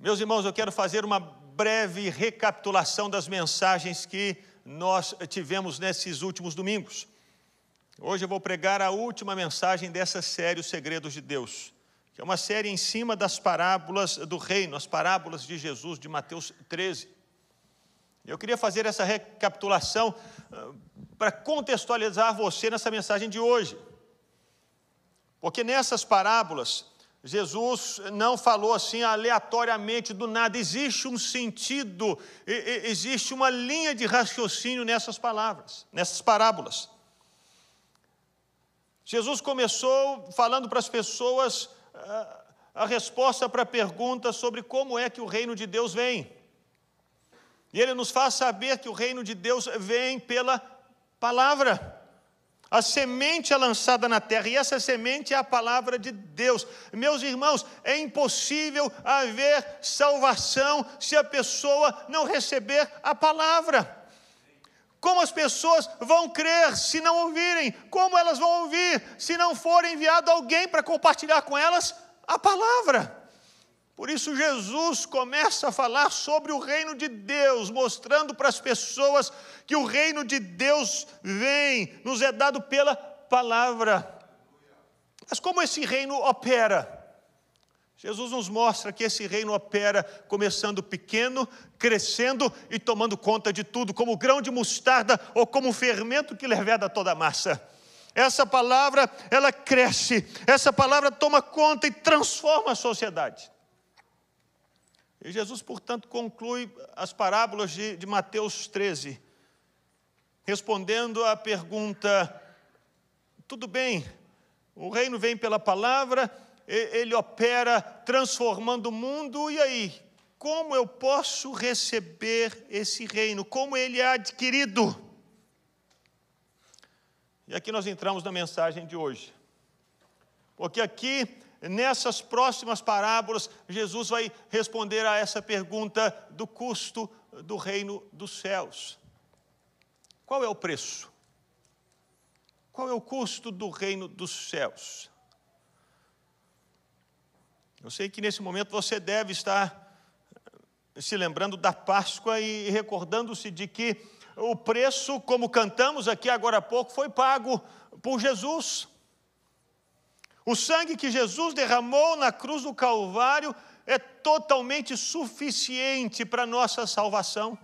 Meus irmãos, eu quero fazer uma breve recapitulação das mensagens que nós tivemos nesses últimos domingos. Hoje eu vou pregar a última mensagem dessa série, Os Segredos de Deus, que é uma série em cima das parábolas do reino, as parábolas de Jesus, de Mateus 13. Eu queria fazer essa recapitulação ah, para contextualizar você nessa mensagem de hoje. Porque nessas parábolas, Jesus não falou assim aleatoriamente do nada, existe um sentido, existe uma linha de raciocínio nessas palavras, nessas parábolas. Jesus começou falando para as pessoas ah, a resposta para a pergunta sobre como é que o reino de Deus vem. E ele nos faz saber que o reino de Deus vem pela palavra. A semente é lançada na terra, e essa semente é a palavra de Deus. Meus irmãos, é impossível haver salvação se a pessoa não receber a palavra. Como as pessoas vão crer se não ouvirem? Como elas vão ouvir se não for enviado alguém para compartilhar com elas a palavra? Por isso, Jesus começa a falar sobre o reino de Deus, mostrando para as pessoas que o reino de Deus vem, nos é dado pela palavra. Mas como esse reino opera? Jesus nos mostra que esse reino opera começando pequeno, crescendo e tomando conta de tudo, como grão de mostarda ou como fermento que leveda toda a massa. Essa palavra, ela cresce, essa palavra toma conta e transforma a sociedade. E Jesus, portanto, conclui as parábolas de, de Mateus 13, respondendo à pergunta: tudo bem, o reino vem pela palavra, ele opera transformando o mundo, e aí? Como eu posso receber esse reino? Como ele é adquirido? E aqui nós entramos na mensagem de hoje. Porque aqui nessas próximas parábolas, Jesus vai responder a essa pergunta do custo do reino dos céus. Qual é o preço? Qual é o custo do reino dos céus? Eu sei que nesse momento você deve estar se lembrando da Páscoa e recordando-se de que o preço, como cantamos aqui agora há pouco, foi pago por Jesus. O sangue que Jesus derramou na cruz do Calvário é totalmente suficiente para nossa salvação.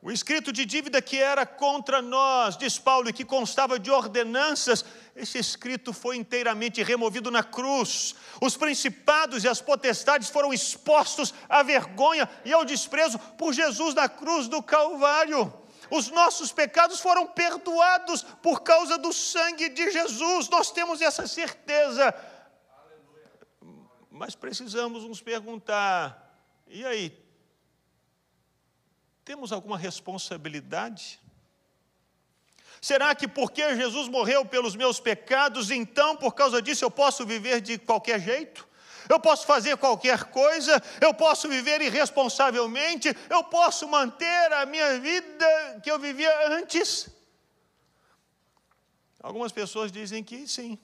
O escrito de dívida que era contra nós, diz Paulo, e que constava de ordenanças, esse escrito foi inteiramente removido na cruz. Os principados e as potestades foram expostos à vergonha e ao desprezo por Jesus na cruz do Calvário os nossos pecados foram perdoados por causa do sangue de Jesus, nós temos essa certeza. Mas precisamos nos perguntar: e aí? Temos alguma responsabilidade? Será que porque Jesus morreu pelos meus pecados, então por causa disso eu posso viver de qualquer jeito? Eu posso fazer qualquer coisa, eu posso viver irresponsavelmente, eu posso manter a minha vida que eu vivia antes. Algumas pessoas dizem que sim.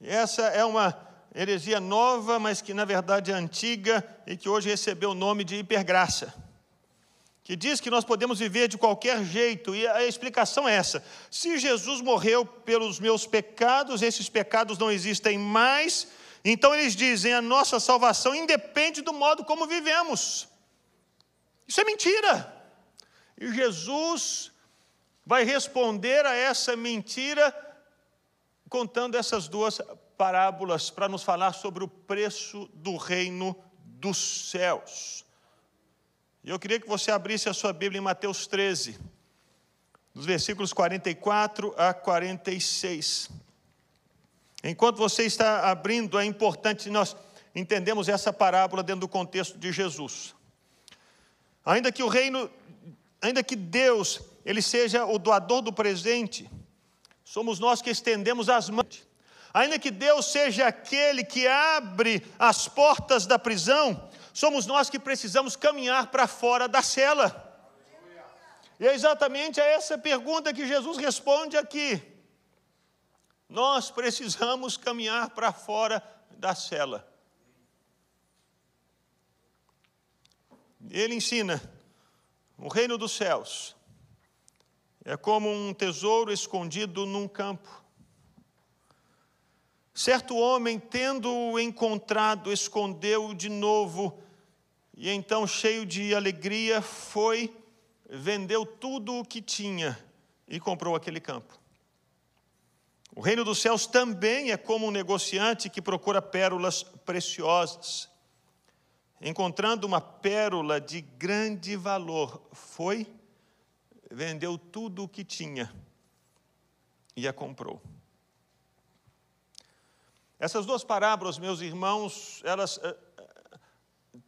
Essa é uma heresia nova, mas que na verdade é antiga e que hoje recebeu o nome de hipergraça que diz que nós podemos viver de qualquer jeito, e a explicação é essa: se Jesus morreu pelos meus pecados, esses pecados não existem mais, então eles dizem a nossa salvação independe do modo como vivemos. Isso é mentira. E Jesus vai responder a essa mentira contando essas duas parábolas para nos falar sobre o preço do reino dos céus. E eu queria que você abrisse a sua Bíblia em Mateus 13, dos versículos 44 a 46. Enquanto você está abrindo, é importante nós entendemos essa parábola dentro do contexto de Jesus. Ainda que o reino, ainda que Deus, ele seja o doador do presente, somos nós que estendemos as mãos. Ainda que Deus seja aquele que abre as portas da prisão, somos nós que precisamos caminhar para fora da cela. E é exatamente a essa pergunta que Jesus responde aqui. Nós precisamos caminhar para fora da cela. Ele ensina: o reino dos céus é como um tesouro escondido num campo. Certo homem, tendo-o encontrado, escondeu-o de novo e então, cheio de alegria, foi, vendeu tudo o que tinha e comprou aquele campo. O reino dos céus também é como um negociante que procura pérolas preciosas. Encontrando uma pérola de grande valor, foi, vendeu tudo o que tinha e a comprou. Essas duas parábolas, meus irmãos, elas uh,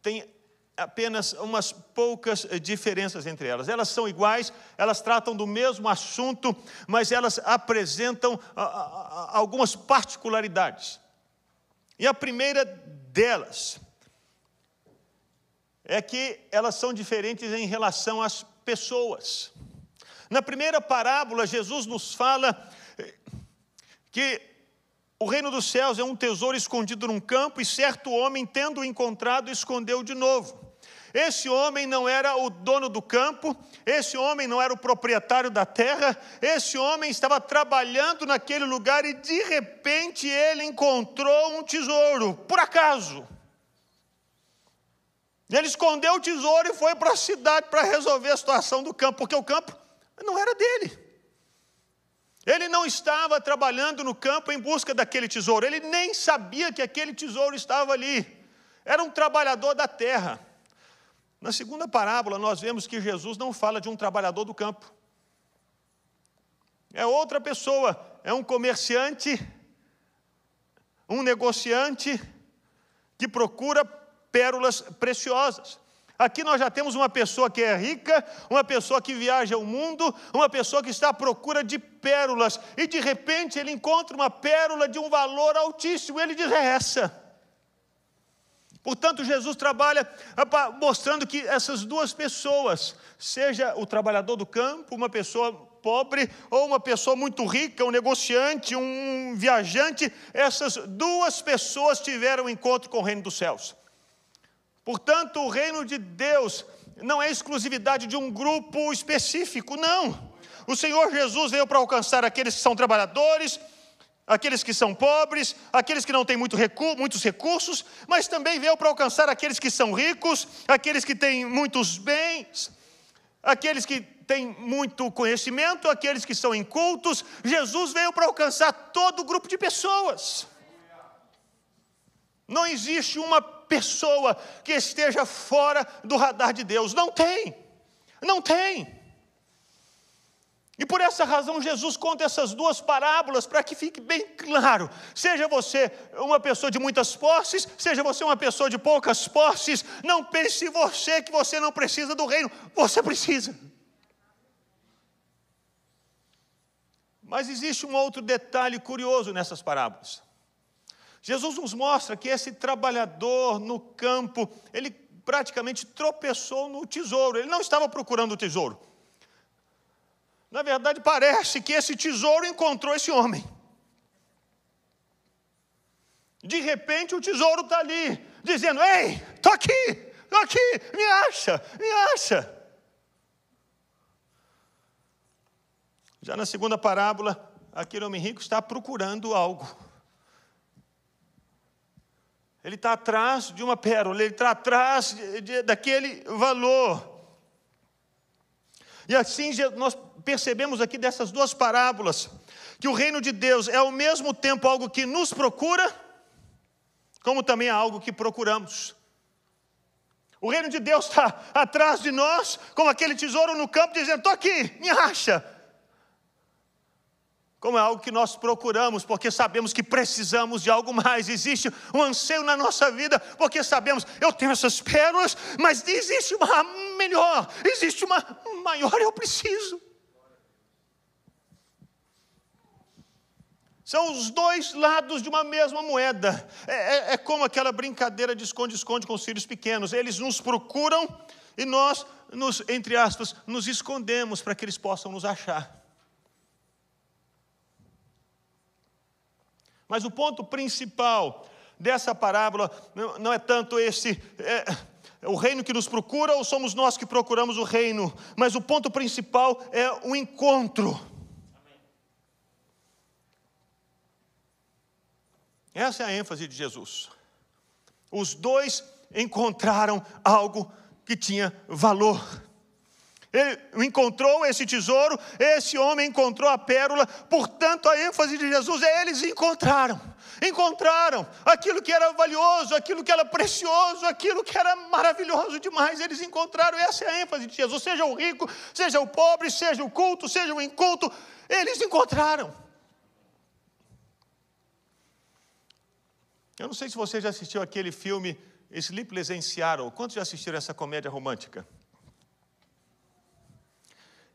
têm apenas umas poucas diferenças entre elas. Elas são iguais, elas tratam do mesmo assunto, mas elas apresentam uh, uh, algumas particularidades. E a primeira delas é que elas são diferentes em relação às pessoas. Na primeira parábola, Jesus nos fala que o reino dos céus é um tesouro escondido num campo e certo homem, tendo encontrado, escondeu de novo. Esse homem não era o dono do campo, esse homem não era o proprietário da terra, esse homem estava trabalhando naquele lugar e de repente ele encontrou um tesouro, por acaso. Ele escondeu o tesouro e foi para a cidade para resolver a situação do campo, porque o campo não era dele. Ele não estava trabalhando no campo em busca daquele tesouro, ele nem sabia que aquele tesouro estava ali. Era um trabalhador da terra. Na segunda parábola, nós vemos que Jesus não fala de um trabalhador do campo. É outra pessoa, é um comerciante, um negociante que procura pérolas preciosas. Aqui nós já temos uma pessoa que é rica, uma pessoa que viaja o mundo, uma pessoa que está à procura de pérolas, e de repente ele encontra uma pérola de um valor altíssimo, ele diz: é essa. Portanto, Jesus trabalha mostrando que essas duas pessoas, seja o trabalhador do campo, uma pessoa pobre, ou uma pessoa muito rica, um negociante, um viajante, essas duas pessoas tiveram encontro com o reino dos céus. Portanto, o reino de Deus não é exclusividade de um grupo específico, não. O Senhor Jesus veio para alcançar aqueles que são trabalhadores, aqueles que são pobres, aqueles que não têm muito recu muitos recursos, mas também veio para alcançar aqueles que são ricos, aqueles que têm muitos bens, aqueles que têm muito conhecimento, aqueles que são incultos. Jesus veio para alcançar todo o grupo de pessoas. Não existe uma pessoa que esteja fora do radar de Deus. Não tem. Não tem. E por essa razão Jesus conta essas duas parábolas para que fique bem claro. Seja você uma pessoa de muitas posses, seja você uma pessoa de poucas posses, não pense você que você não precisa do reino, você precisa. Mas existe um outro detalhe curioso nessas parábolas. Jesus nos mostra que esse trabalhador no campo, ele praticamente tropeçou no tesouro, ele não estava procurando o tesouro. Na verdade, parece que esse tesouro encontrou esse homem. De repente, o tesouro está ali, dizendo: Ei, estou aqui, estou aqui, me acha, me acha. Já na segunda parábola, aquele homem rico está procurando algo. Ele está atrás de uma pérola, ele está atrás de, de, daquele valor. E assim nós percebemos aqui dessas duas parábolas que o reino de Deus é ao mesmo tempo algo que nos procura, como também é algo que procuramos. O reino de Deus está atrás de nós, como aquele tesouro no campo, dizendo: estou aqui, me acha, como é algo que nós procuramos, porque sabemos que precisamos de algo mais. Existe um anseio na nossa vida, porque sabemos, eu tenho essas pérolas, mas existe uma melhor, existe uma maior, eu preciso. São os dois lados de uma mesma moeda. É, é, é como aquela brincadeira de esconde-esconde com os filhos pequenos. Eles nos procuram e nós, nos, entre aspas, nos escondemos para que eles possam nos achar. Mas o ponto principal dessa parábola não é tanto esse, é, o reino que nos procura ou somos nós que procuramos o reino? Mas o ponto principal é o encontro. Essa é a ênfase de Jesus. Os dois encontraram algo que tinha valor. Ele encontrou esse tesouro, esse homem encontrou a pérola, portanto, a ênfase de Jesus é: eles encontraram. Encontraram aquilo que era valioso, aquilo que era precioso, aquilo que era maravilhoso demais. Eles encontraram, essa é a ênfase de Jesus. Seja o rico, seja o pobre, seja o culto, seja o inculto, eles encontraram. Eu não sei se você já assistiu aquele filme Sleepless in Seattle. Quantos já assistiram essa comédia romântica?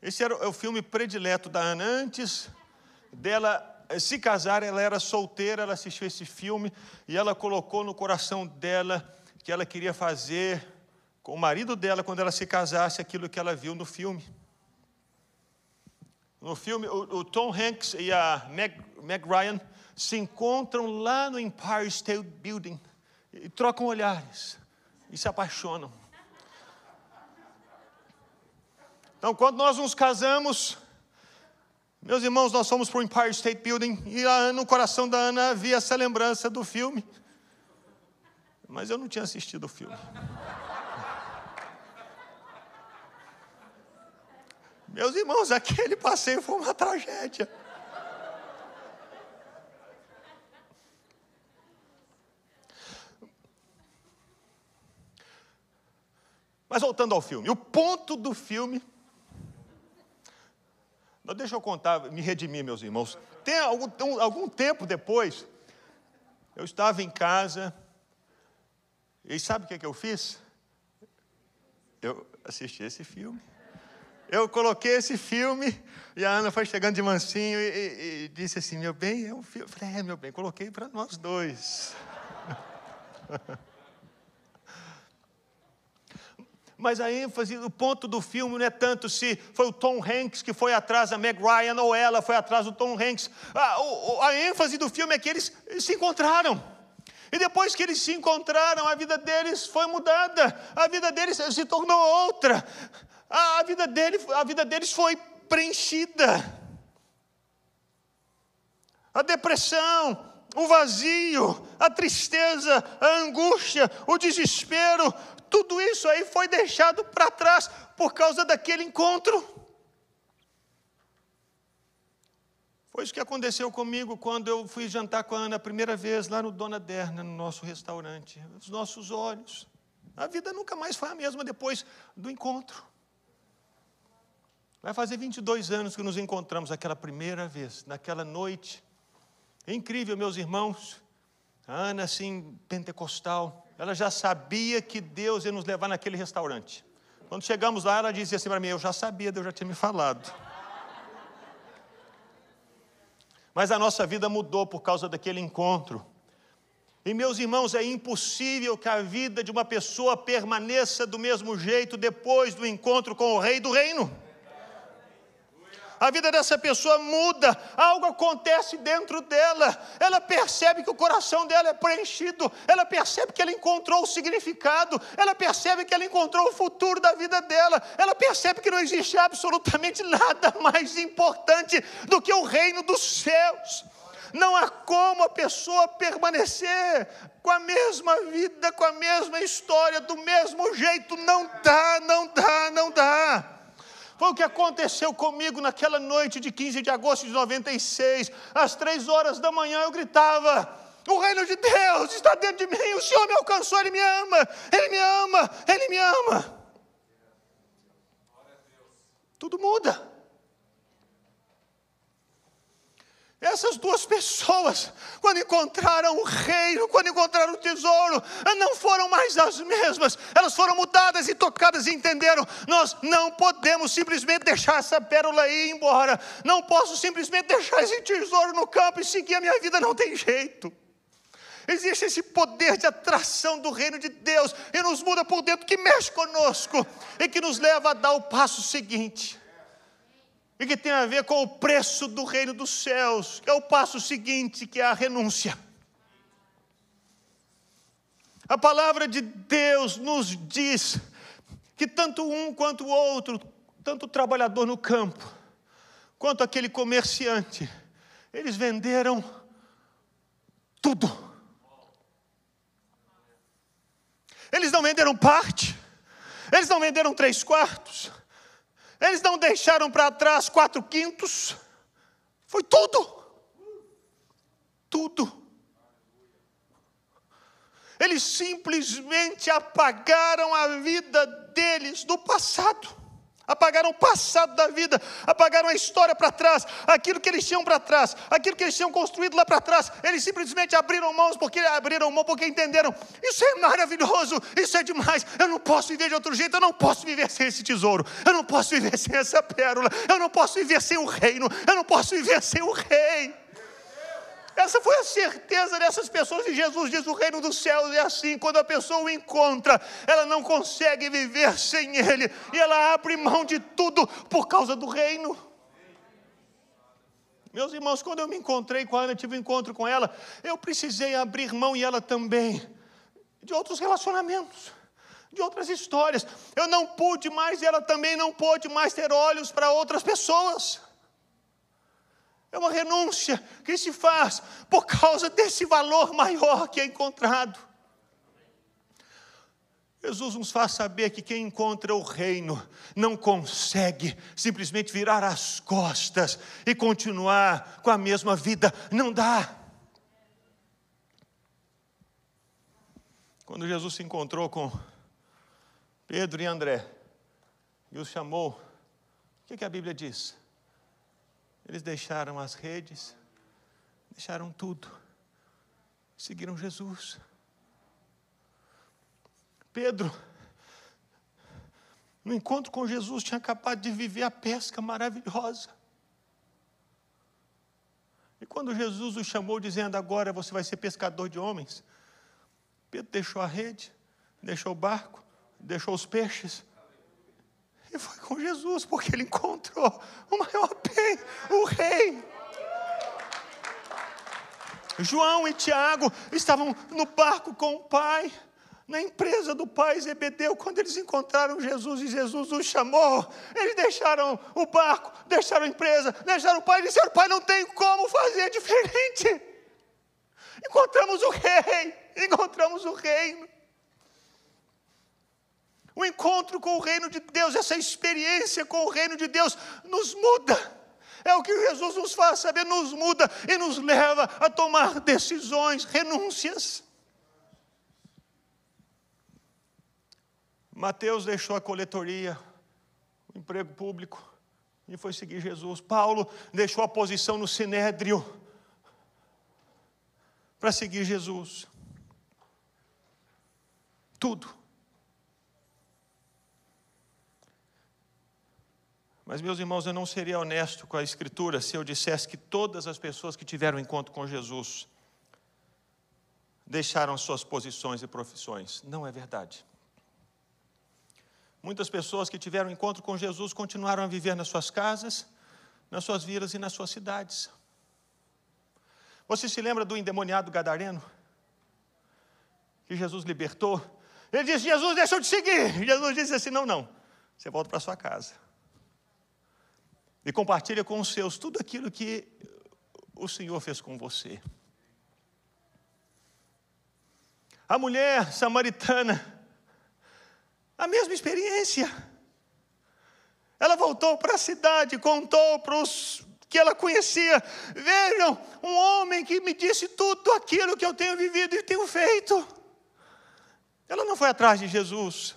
Esse era o filme predileto da Ana. Antes dela se casar, ela era solteira, ela assistiu esse filme e ela colocou no coração dela que ela queria fazer com o marido dela, quando ela se casasse, aquilo que ela viu no filme. No filme, o, o Tom Hanks e a Meg, Meg Ryan se encontram lá no Empire State Building e trocam olhares e se apaixonam. Então, quando nós nos casamos, meus irmãos, nós fomos para o Empire State Building e no coração da Ana havia essa lembrança do filme. Mas eu não tinha assistido o filme. Meus irmãos, aquele passeio foi uma tragédia. Mas voltando ao filme, o ponto do filme Deixa eu contar, me redimir, meus irmãos. Tem algum, um, algum tempo depois, eu estava em casa, e sabe o que, que eu fiz? Eu assisti esse filme. Eu coloquei esse filme, e a Ana foi chegando de mansinho e, e, e disse assim: Meu bem, é um filme. Eu falei: É, meu bem, coloquei para nós dois. mas a ênfase, o ponto do filme não é tanto se foi o Tom Hanks que foi atrás da Meg Ryan ou ela foi atrás do Tom Hanks. A, a ênfase do filme é que eles se encontraram. E depois que eles se encontraram, a vida deles foi mudada, a vida deles se tornou outra, a, vida, dele, a vida deles foi preenchida. A depressão, o vazio, a tristeza, a angústia, o desespero, tudo isso aí foi deixado para trás por causa daquele encontro. Foi isso que aconteceu comigo quando eu fui jantar com a Ana a primeira vez lá no Dona Derna, no nosso restaurante. Os nossos olhos. A vida nunca mais foi a mesma depois do encontro. Vai fazer 22 anos que nos encontramos aquela primeira vez, naquela noite. É incrível, meus irmãos. A Ana, assim, pentecostal, ela já sabia que Deus ia nos levar naquele restaurante. Quando chegamos lá, ela dizia assim para mim: Eu já sabia, Deus já tinha me falado. Mas a nossa vida mudou por causa daquele encontro. E meus irmãos, é impossível que a vida de uma pessoa permaneça do mesmo jeito depois do encontro com o Rei do Reino a vida dessa pessoa muda, algo acontece dentro dela, ela percebe que o coração dela é preenchido, ela percebe que ela encontrou o significado, ela percebe que ela encontrou o futuro da vida dela, ela percebe que não existe absolutamente nada mais importante do que o reino dos céus. Não há como a pessoa permanecer com a mesma vida, com a mesma história, do mesmo jeito. Não dá, não dá, não dá. Foi o que aconteceu comigo naquela noite de 15 de agosto de 96. Às três horas da manhã eu gritava: O reino de Deus está dentro de mim, o Senhor me alcançou, Ele me ama, Ele me ama, Ele me ama. Tudo muda. Essas duas pessoas, quando encontraram o reino, quando encontraram o tesouro, não foram mais as mesmas, elas foram mudadas e tocadas e entenderam: nós não podemos simplesmente deixar essa pérola ir embora, não posso simplesmente deixar esse tesouro no campo e seguir a minha vida, não tem jeito. Existe esse poder de atração do reino de Deus e nos muda por dentro, que mexe conosco e que nos leva a dar o passo seguinte e que tem a ver com o preço do reino dos céus, que é o passo seguinte, que é a renúncia. A palavra de Deus nos diz que tanto um quanto o outro, tanto o trabalhador no campo, quanto aquele comerciante, eles venderam tudo. Eles não venderam parte, eles não venderam três quartos, eles não deixaram para trás quatro quintos, foi tudo. Tudo. Eles simplesmente apagaram a vida deles do passado. Apagaram o passado da vida, apagaram a história para trás, aquilo que eles tinham para trás, aquilo que eles tinham construído lá para trás. Eles simplesmente abriram mãos porque abriram mão porque entenderam. Isso é maravilhoso, isso é demais. Eu não posso viver de outro jeito, eu não posso viver sem esse tesouro, eu não posso viver sem essa pérola, eu não posso viver sem o reino, eu não posso viver sem o rei. Essa foi a certeza dessas pessoas, e Jesus diz: o reino dos céus é assim, quando a pessoa o encontra, ela não consegue viver sem ele, e ela abre mão de tudo por causa do reino. Meus irmãos, quando eu me encontrei com a Ana, tive um encontro com ela, eu precisei abrir mão, e ela também, de outros relacionamentos de outras histórias. Eu não pude mais e ela também não pôde mais ter olhos para outras pessoas. É uma renúncia que se faz por causa desse valor maior que é encontrado. Jesus nos faz saber que quem encontra o reino não consegue simplesmente virar as costas e continuar com a mesma vida, não dá. Quando Jesus se encontrou com Pedro e André e os chamou, o que, a Bíblia diz? Eles deixaram as redes, deixaram tudo, seguiram Jesus. Pedro, no encontro com Jesus, tinha acabado de viver a pesca maravilhosa. E quando Jesus o chamou, dizendo: Agora você vai ser pescador de homens, Pedro deixou a rede, deixou o barco, deixou os peixes e foi com Jesus, porque ele encontrou o maior bem, o rei. João e Tiago estavam no barco com o pai, na empresa do pai Zebedeu, quando eles encontraram Jesus e Jesus os chamou, eles deixaram o barco, deixaram a empresa, deixaram o pai e disseram: Pai, não tem como fazer diferente. Encontramos o rei, encontramos o reino. O encontro com o reino de Deus, essa experiência com o reino de Deus, nos muda. É o que Jesus nos faz saber, nos muda e nos leva a tomar decisões, renúncias. Mateus deixou a coletoria, o emprego público, e foi seguir Jesus. Paulo deixou a posição no sinédrio para seguir Jesus. Tudo. Mas, meus irmãos, eu não seria honesto com a Escritura se eu dissesse que todas as pessoas que tiveram encontro com Jesus deixaram suas posições e profissões. Não é verdade. Muitas pessoas que tiveram encontro com Jesus continuaram a viver nas suas casas, nas suas vilas e nas suas cidades. Você se lembra do endemoniado gadareno? Que Jesus libertou? Ele disse: Jesus, deixa eu te seguir. Jesus disse assim: Não, não, você volta para sua casa e compartilha com os seus tudo aquilo que o Senhor fez com você. A mulher samaritana, a mesma experiência. Ela voltou para a cidade, contou para os que ela conhecia: Vejam, um homem que me disse tudo aquilo que eu tenho vivido e tenho feito. Ela não foi atrás de Jesus,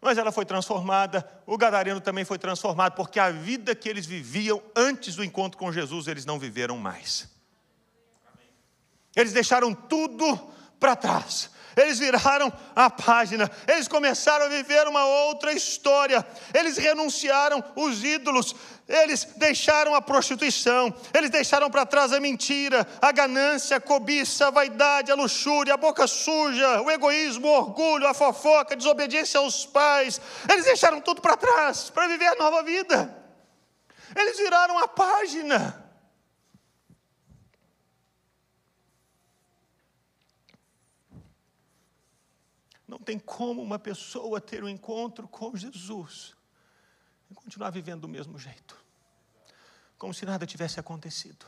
mas ela foi transformada, o gadareno também foi transformado, porque a vida que eles viviam antes do encontro com Jesus, eles não viveram mais. Eles deixaram tudo para trás. Eles viraram a página, eles começaram a viver uma outra história. Eles renunciaram os ídolos, eles deixaram a prostituição, eles deixaram para trás a mentira, a ganância, a cobiça, a vaidade, a luxúria, a boca suja, o egoísmo, o orgulho, a fofoca, a desobediência aos pais. Eles deixaram tudo para trás para viver a nova vida. Eles viraram a página. Tem como uma pessoa ter um encontro com Jesus e continuar vivendo do mesmo jeito, como se nada tivesse acontecido.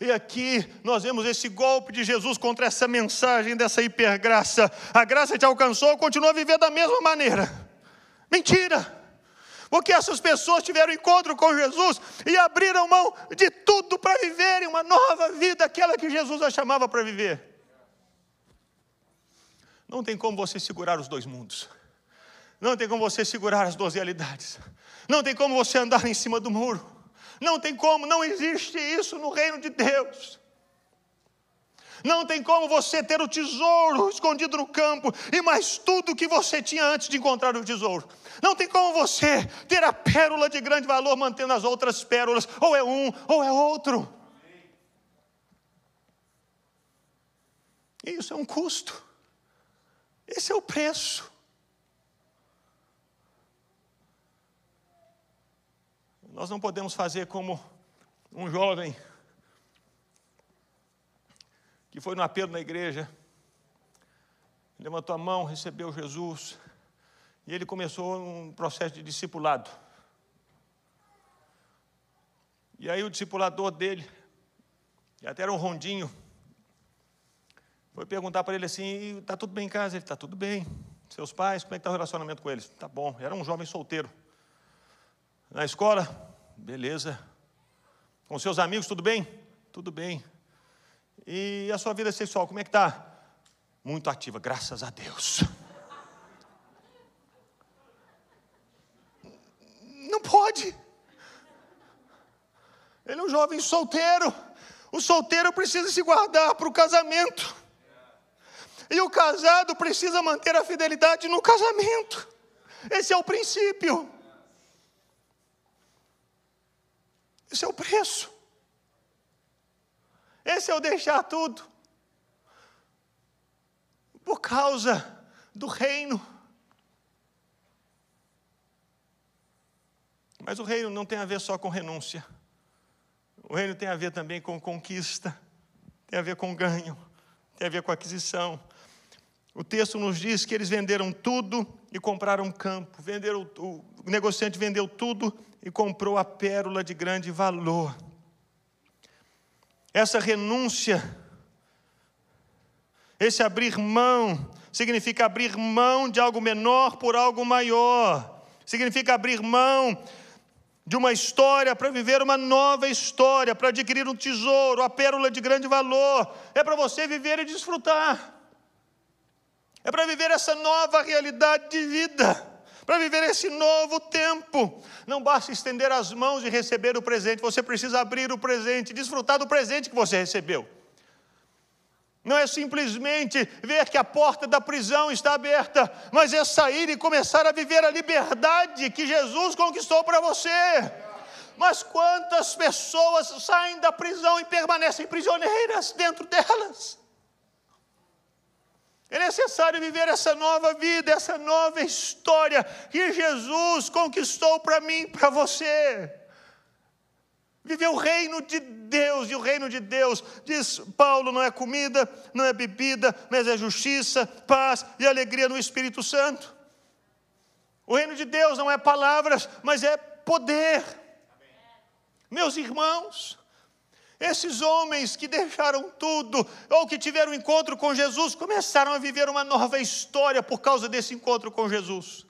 E aqui nós vemos esse golpe de Jesus contra essa mensagem dessa hipergraça. A graça te alcançou, continua a viver da mesma maneira. Mentira! Porque essas pessoas tiveram encontro com Jesus e abriram mão de tudo para viverem uma nova vida, aquela que Jesus a chamava para viver. Não tem como você segurar os dois mundos. Não tem como você segurar as duas realidades. Não tem como você andar em cima do muro. Não tem como, não existe isso no reino de Deus. Não tem como você ter o tesouro escondido no campo e mais tudo que você tinha antes de encontrar o tesouro. Não tem como você ter a pérola de grande valor mantendo as outras pérolas, ou é um ou é outro. Isso é um custo. Esse é o preço. Nós não podemos fazer como um jovem que foi no apelo na igreja, levantou a mão, recebeu Jesus, e ele começou um processo de discipulado. E aí o discipulador dele, que até era um rondinho, foi perguntar para ele assim: está tudo bem em casa? Ele está tudo bem. Seus pais, como é que está o relacionamento com eles? Tá bom. Era um jovem solteiro. Na escola, beleza. Com seus amigos, tudo bem? Tudo bem. E a sua vida sexual, como é que está? Muito ativa, graças a Deus. Não pode. Ele é um jovem solteiro. O solteiro precisa se guardar para o casamento. E o casado precisa manter a fidelidade no casamento. Esse é o princípio. Esse é o preço. Esse é o deixar tudo. Por causa do reino. Mas o reino não tem a ver só com renúncia. O reino tem a ver também com conquista, tem a ver com ganho, tem a ver com aquisição. O texto nos diz que eles venderam tudo e compraram um campo. Venderam, o negociante vendeu tudo e comprou a pérola de grande valor. Essa renúncia, esse abrir mão, significa abrir mão de algo menor por algo maior, significa abrir mão de uma história para viver uma nova história, para adquirir um tesouro, a pérola de grande valor, é para você viver e desfrutar, é para viver essa nova realidade de vida para viver esse novo tempo. Não basta estender as mãos e receber o presente, você precisa abrir o presente, desfrutar do presente que você recebeu. Não é simplesmente ver que a porta da prisão está aberta, mas é sair e começar a viver a liberdade que Jesus conquistou para você. Mas quantas pessoas saem da prisão e permanecem prisioneiras dentro delas? É necessário viver essa nova vida, essa nova história que Jesus conquistou para mim, para você. Viver o reino de Deus, e o reino de Deus, diz Paulo, não é comida, não é bebida, mas é justiça, paz e alegria no Espírito Santo. O reino de Deus não é palavras, mas é poder. Meus irmãos, esses homens que deixaram tudo, ou que tiveram um encontro com Jesus, começaram a viver uma nova história por causa desse encontro com Jesus.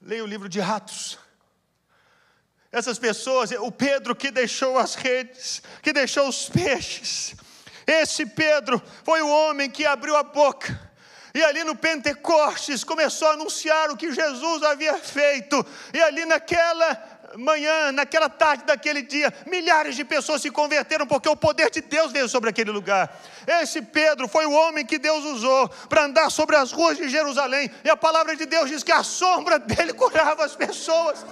Leia o livro de Atos. Essas pessoas, o Pedro que deixou as redes, que deixou os peixes. Esse Pedro foi o homem que abriu a boca e ali no Pentecostes começou a anunciar o que Jesus havia feito. E ali naquela manhã, naquela tarde daquele dia, milhares de pessoas se converteram porque o poder de Deus veio sobre aquele lugar. Esse Pedro foi o homem que Deus usou para andar sobre as ruas de Jerusalém. E a palavra de Deus diz que a sombra dele curava as pessoas.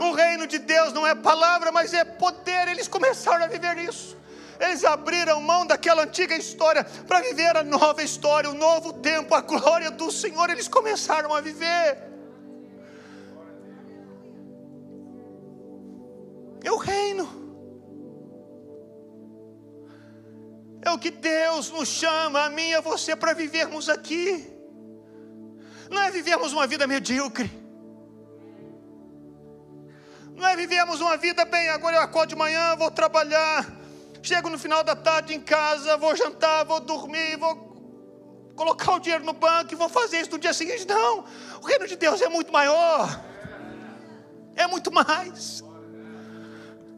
O reino de Deus não é palavra, mas é poder. Eles começaram a viver isso. Eles abriram mão daquela antiga história para viver a nova história, o novo tempo, a glória do Senhor. Eles começaram a viver. É o reino. É o que Deus nos chama, a mim e a você, para vivermos aqui. Não é vivermos uma vida medíocre. Não é vivermos uma vida bem, agora eu acordo de manhã, vou trabalhar, chego no final da tarde em casa, vou jantar, vou dormir, vou colocar o dinheiro no banco e vou fazer isso no dia seguinte. Não, o reino de Deus é muito maior, é muito mais.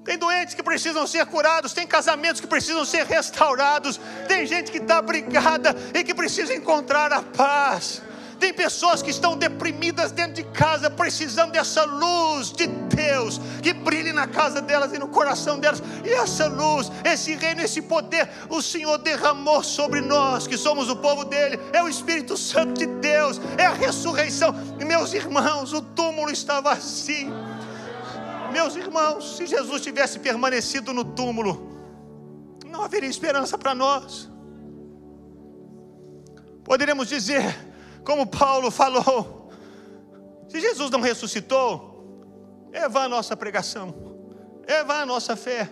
Tem doentes que precisam ser curados, tem casamentos que precisam ser restaurados, tem gente que está brigada e que precisa encontrar a paz. Tem pessoas que estão deprimidas dentro de casa, precisando dessa luz de Deus que brilhe na casa delas e no coração delas. E essa luz, esse reino, esse poder, o Senhor derramou sobre nós, que somos o povo dele. É o Espírito Santo de Deus, é a ressurreição. E meus irmãos, o túmulo está vazio. Meus irmãos, se Jesus tivesse permanecido no túmulo, não haveria esperança para nós. Poderíamos dizer, como Paulo falou: se Jesus não ressuscitou, é vã a nossa pregação, é vã a nossa fé.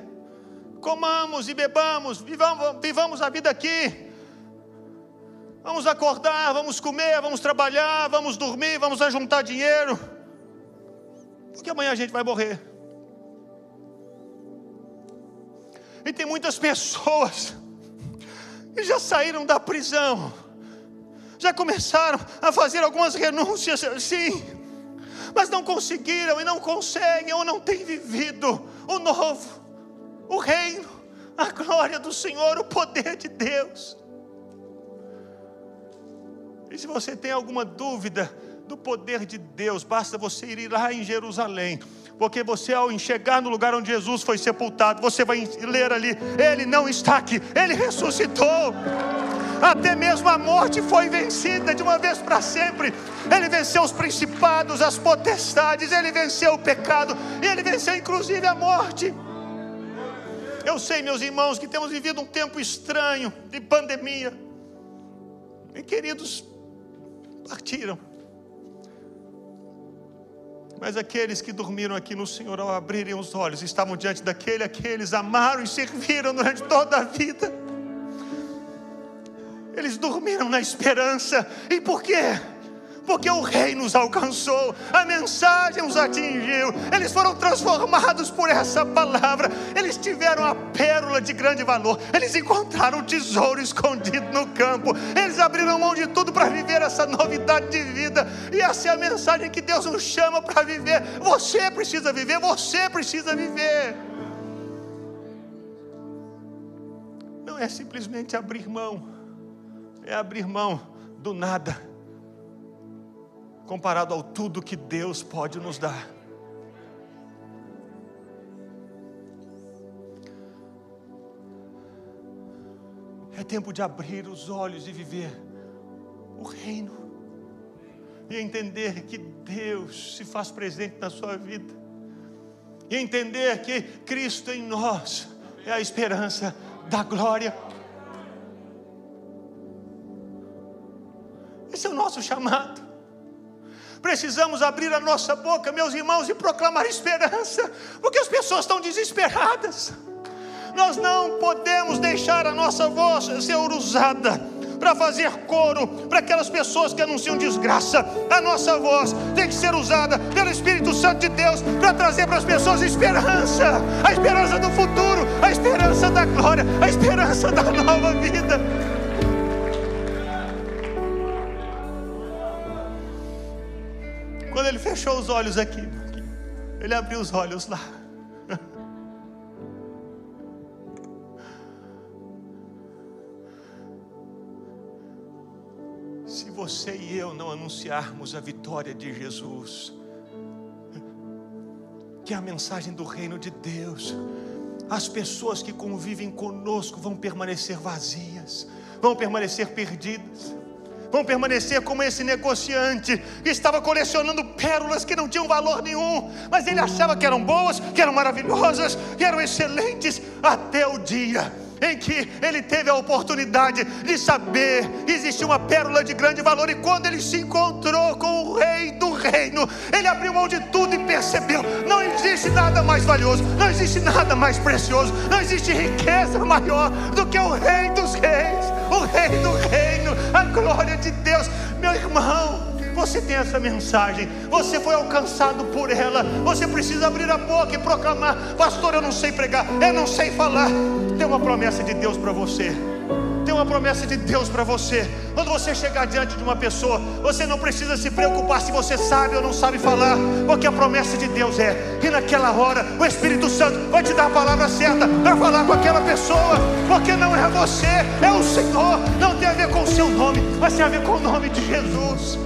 Comamos e bebamos, vivamos, vivamos a vida aqui. Vamos acordar, vamos comer, vamos trabalhar, vamos dormir, vamos ajuntar dinheiro, porque amanhã a gente vai morrer. E tem muitas pessoas que já saíram da prisão já começaram a fazer algumas renúncias, sim, mas não conseguiram e não conseguem ou não têm vivido o novo, o reino, a glória do Senhor, o poder de Deus. E se você tem alguma dúvida do poder de Deus, basta você ir lá em Jerusalém, porque você, ao enxergar no lugar onde Jesus foi sepultado, você vai ler ali: Ele não está aqui, Ele ressuscitou até mesmo a morte foi vencida de uma vez para sempre. Ele venceu os principados, as potestades, ele venceu o pecado, e ele venceu inclusive a morte. Eu sei, meus irmãos, que temos vivido um tempo estranho de pandemia. E queridos, partiram. Mas aqueles que dormiram aqui no Senhor, ao abrirem os olhos, estavam diante daquele a que eles amaram e serviram durante toda a vida. Eles dormiram na esperança. E por quê? Porque o rei nos alcançou, a mensagem os atingiu, eles foram transformados por essa palavra, eles tiveram a pérola de grande valor, eles encontraram o tesouro escondido no campo, eles abriram mão de tudo para viver essa novidade de vida, e essa é a mensagem que Deus nos chama para viver. Você precisa viver, você precisa viver. Não é simplesmente abrir mão é abrir mão do nada, comparado ao tudo que Deus pode nos dar. É tempo de abrir os olhos e viver o reino, e entender que Deus se faz presente na sua vida, e entender que Cristo em nós é a esperança da glória. Esse é o nosso chamado. Precisamos abrir a nossa boca, meus irmãos, e proclamar esperança, porque as pessoas estão desesperadas. Nós não podemos deixar a nossa voz ser usada para fazer coro para aquelas pessoas que anunciam desgraça. A nossa voz tem que ser usada pelo Espírito Santo de Deus para trazer para as pessoas esperança, a esperança do futuro, a esperança da glória, a esperança da nova vida. Quando ele fechou os olhos aqui, ele abriu os olhos lá. Se você e eu não anunciarmos a vitória de Jesus, que é a mensagem do reino de Deus, as pessoas que convivem conosco vão permanecer vazias, vão permanecer perdidas vão permanecer como esse negociante que estava colecionando pérolas que não tinham valor nenhum, mas ele achava que eram boas, que eram maravilhosas, que eram excelentes, até o dia em que ele teve a oportunidade de saber que existia uma pérola de grande valor, e quando ele se encontrou com o rei do reino, ele abriu mão de tudo e percebeu: não existe nada mais valioso, não existe nada mais precioso, não existe riqueza maior do que o rei dos reis, o rei do reino, a glória de Deus, meu irmão. Você tem essa mensagem, você foi alcançado por ela. Você precisa abrir a boca e proclamar: Pastor, eu não sei pregar, eu não sei falar. Tem uma promessa de Deus para você. Uma promessa de Deus para você. Quando você chegar diante de uma pessoa, você não precisa se preocupar se você sabe ou não sabe falar, porque a promessa de Deus é que naquela hora o Espírito Santo vai te dar a palavra certa para falar com aquela pessoa, porque não é você, é o Senhor. Não tem a ver com o seu nome, mas tem a ver com o nome de Jesus.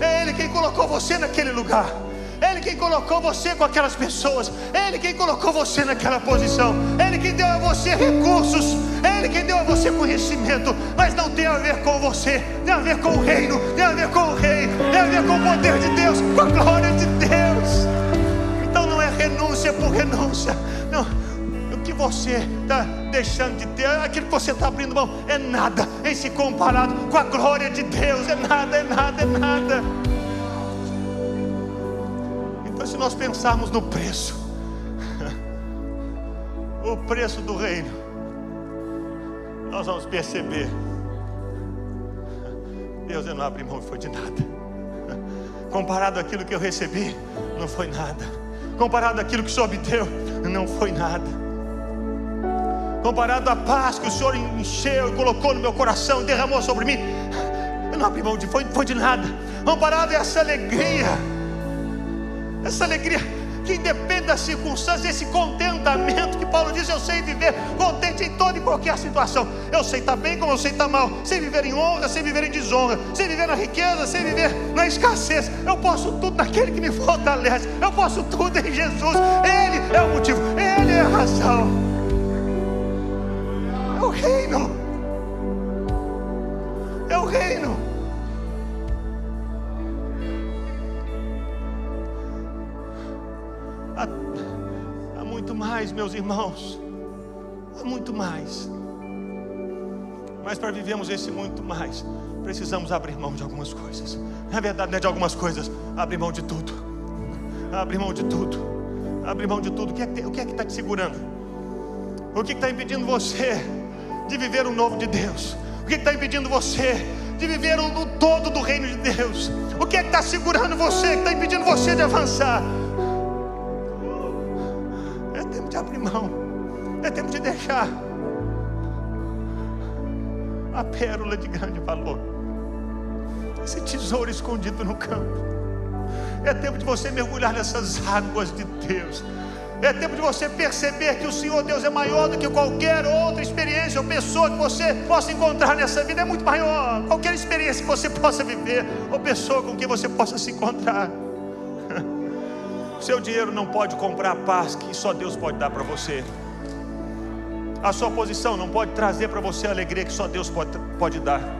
É Ele quem colocou você naquele lugar. Ele quem colocou você com aquelas pessoas. Ele quem colocou você naquela posição. Ele quem deu a você recursos. Ele quem deu a você conhecimento. Mas não tem a ver com você. Tem a ver com o reino. Tem a ver com o rei. Tem a ver com o poder de Deus. Com a glória de Deus. Então não é renúncia por renúncia. Não que você está deixando de ter, aquilo que você está abrindo mão, é nada em se comparado com a glória de Deus, é nada, é nada, é nada. Se nós pensarmos no preço, o preço do reino, nós vamos perceber. Deus não abre mão, foi de nada. Comparado àquilo que eu recebi, não foi nada. Comparado àquilo que o Senhor deu, não foi nada comparado à paz que o Senhor encheu e colocou no meu coração, derramou sobre mim, eu não abri mão de, foi, foi de nada, comparado a essa alegria, essa alegria que independe das circunstâncias, esse contentamento que Paulo diz: Eu sei viver contente em toda e qualquer situação. Eu sei estar bem como eu sei estar mal, sei viver em honra, sei viver em desonra, sei viver na riqueza, sei viver na escassez. Eu posso tudo naquele que me fortalece, eu posso tudo em Jesus. Ele é o motivo, Ele é a razão o reino. É o reino. Mais, meus irmãos. Há muito mais. Mas para vivermos esse muito mais, precisamos abrir mão de algumas coisas. Na verdade, não é de algumas coisas, abrir mão de tudo. Abrir mão de tudo. Abrir mão de tudo. O que é que está te segurando? O que está impedindo você de viver o novo de Deus? O que está impedindo você de viver o, todo do reino de Deus? O que é que está segurando você, que está impedindo você de avançar? Tesouro escondido no campo. É tempo de você mergulhar nessas águas de Deus. É tempo de você perceber que o Senhor Deus é maior do que qualquer outra experiência ou pessoa que você possa encontrar nessa vida. É muito maior. Qualquer experiência que você possa viver ou pessoa com quem você possa se encontrar. Seu dinheiro não pode comprar a paz que só Deus pode dar para você. A sua posição não pode trazer para você a alegria que só Deus pode, pode dar.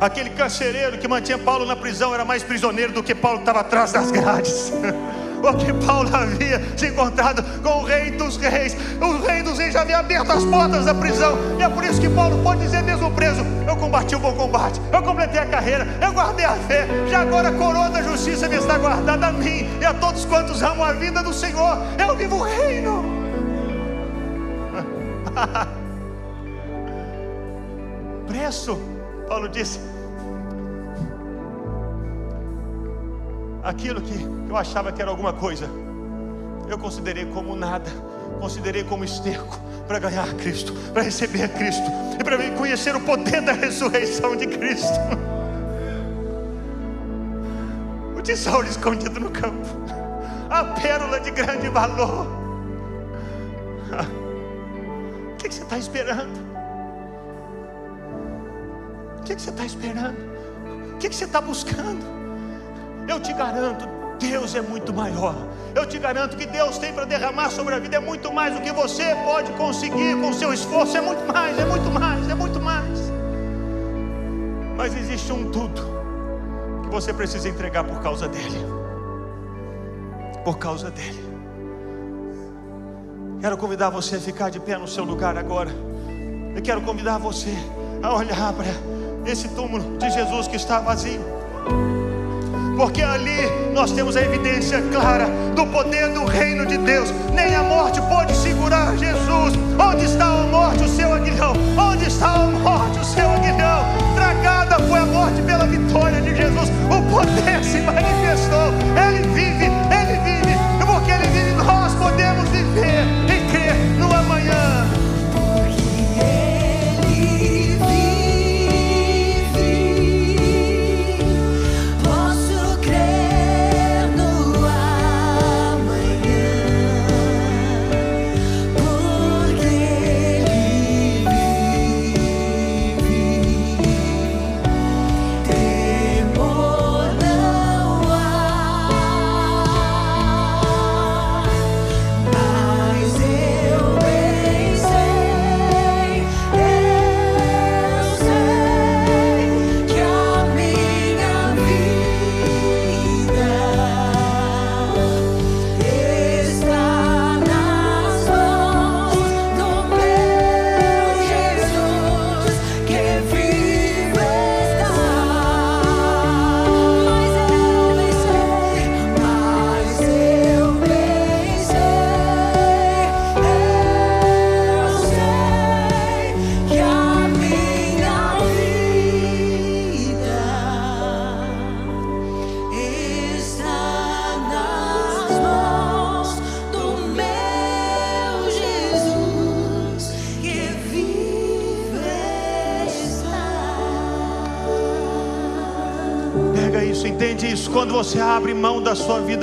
Aquele carcereiro que mantinha Paulo na prisão era mais prisioneiro do que Paulo que estava atrás das grades. porque Paulo havia se encontrado com o Rei dos Reis. O Rei dos Reis já havia aberto as portas da prisão, e é por isso que Paulo pode dizer, mesmo preso: Eu combati o bom combate, eu completei a carreira, eu guardei a fé, já agora a coroa da justiça me está guardada a mim e a todos quantos amam a vida do Senhor. Eu vivo o reino. Preço, Paulo disse aquilo que eu achava que era alguma coisa, eu considerei como nada, considerei como esterco para ganhar Cristo, para receber Cristo e para conhecer o poder da ressurreição de Cristo. O tesouro escondido no campo, a pérola de grande valor. O que, você está esperando? O que, você está esperando? O que você está buscando? Eu te garanto, Deus é muito maior. Eu te garanto que Deus tem para derramar sobre a vida é muito mais do que você pode conseguir com seu esforço. É muito mais, é muito mais, é muito mais. Mas existe um tudo que você precisa entregar por causa dele. Por causa dele. Quero convidar você a ficar de pé no seu lugar agora. Eu quero convidar você a olhar para esse túmulo de Jesus que está vazio. Porque ali nós temos a evidência clara do poder do reino de Deus. Nem a morte pode segurar Jesus. Onde está a morte, o seu aguilhão? Onde está a morte, o seu aguilhão? Tragada foi a morte pela vitória de Jesus. O poder se manifestou. Ele vive.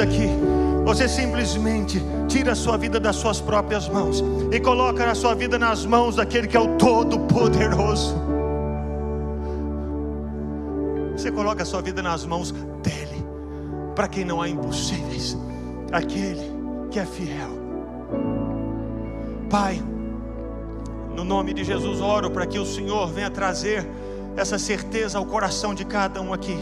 Aqui, você simplesmente tira a sua vida das suas próprias mãos e coloca a sua vida nas mãos daquele que é o Todo-Poderoso. Você coloca a sua vida nas mãos dele, para quem não há impossíveis, aquele que é fiel. Pai, no nome de Jesus, oro para que o Senhor venha trazer essa certeza ao coração de cada um aqui.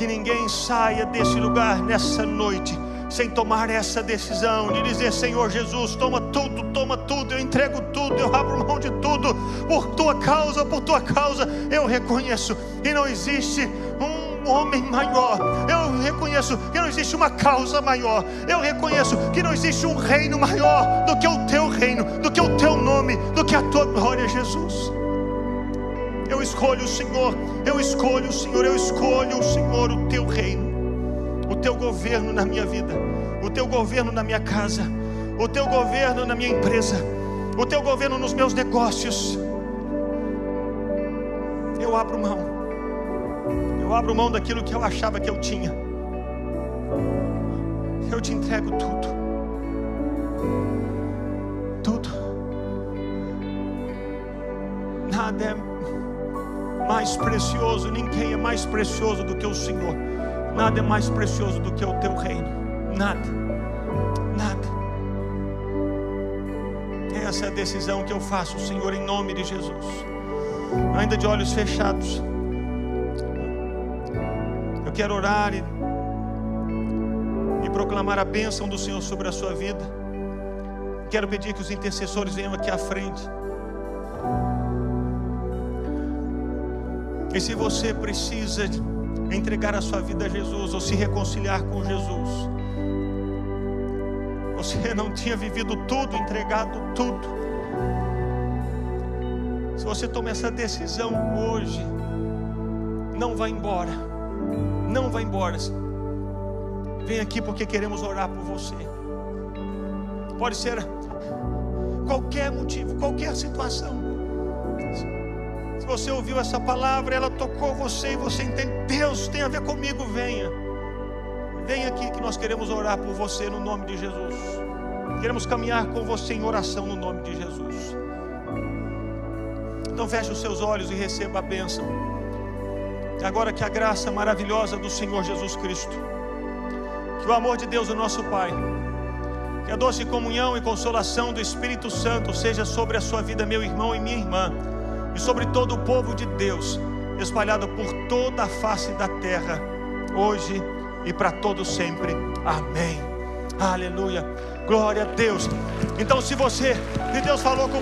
Que ninguém saia desse lugar nessa noite sem tomar essa decisão de dizer: Senhor Jesus, toma tudo, toma tudo, eu entrego tudo, eu abro mão de tudo, por tua causa, por tua causa, eu reconheço que não existe um homem maior, eu reconheço que não existe uma causa maior, eu reconheço que não existe um reino maior do que o teu reino, do que o teu nome, do que a tua glória, Jesus. Eu escolho o Senhor, eu escolho o Senhor, eu escolho o Senhor, o teu reino, o teu governo na minha vida, o teu governo na minha casa, o teu governo na minha empresa, o teu governo nos meus negócios. Eu abro mão, eu abro mão daquilo que eu achava que eu tinha, eu te entrego tudo, tudo, nada é mais precioso, ninguém é mais precioso do que o Senhor. Nada é mais precioso do que o teu reino. Nada. Nada. Essa é a decisão que eu faço, Senhor, em nome de Jesus. Ainda de olhos fechados. Eu quero orar e, e proclamar a bênção do Senhor sobre a sua vida. Quero pedir que os intercessores venham aqui à frente. E se você precisa entregar a sua vida a Jesus ou se reconciliar com Jesus, você não tinha vivido tudo, entregado tudo. Se você toma essa decisão hoje, não vá embora, não vá embora. Vem aqui porque queremos orar por você. Pode ser qualquer motivo, qualquer situação. Se você ouviu essa palavra, ela tocou você e você entende, Deus tem a ver comigo, venha. Venha aqui que nós queremos orar por você no nome de Jesus. Queremos caminhar com você em oração no nome de Jesus. Então feche os seus olhos e receba a bênção. Agora que a graça maravilhosa do Senhor Jesus Cristo, que o amor de Deus, o nosso Pai, que a doce comunhão e consolação do Espírito Santo seja sobre a sua vida, meu irmão e minha irmã sobre todo o povo de Deus, espalhado por toda a face da terra, hoje e para todo sempre. Amém. Aleluia. Glória a Deus. Então, se você, se Deus falou com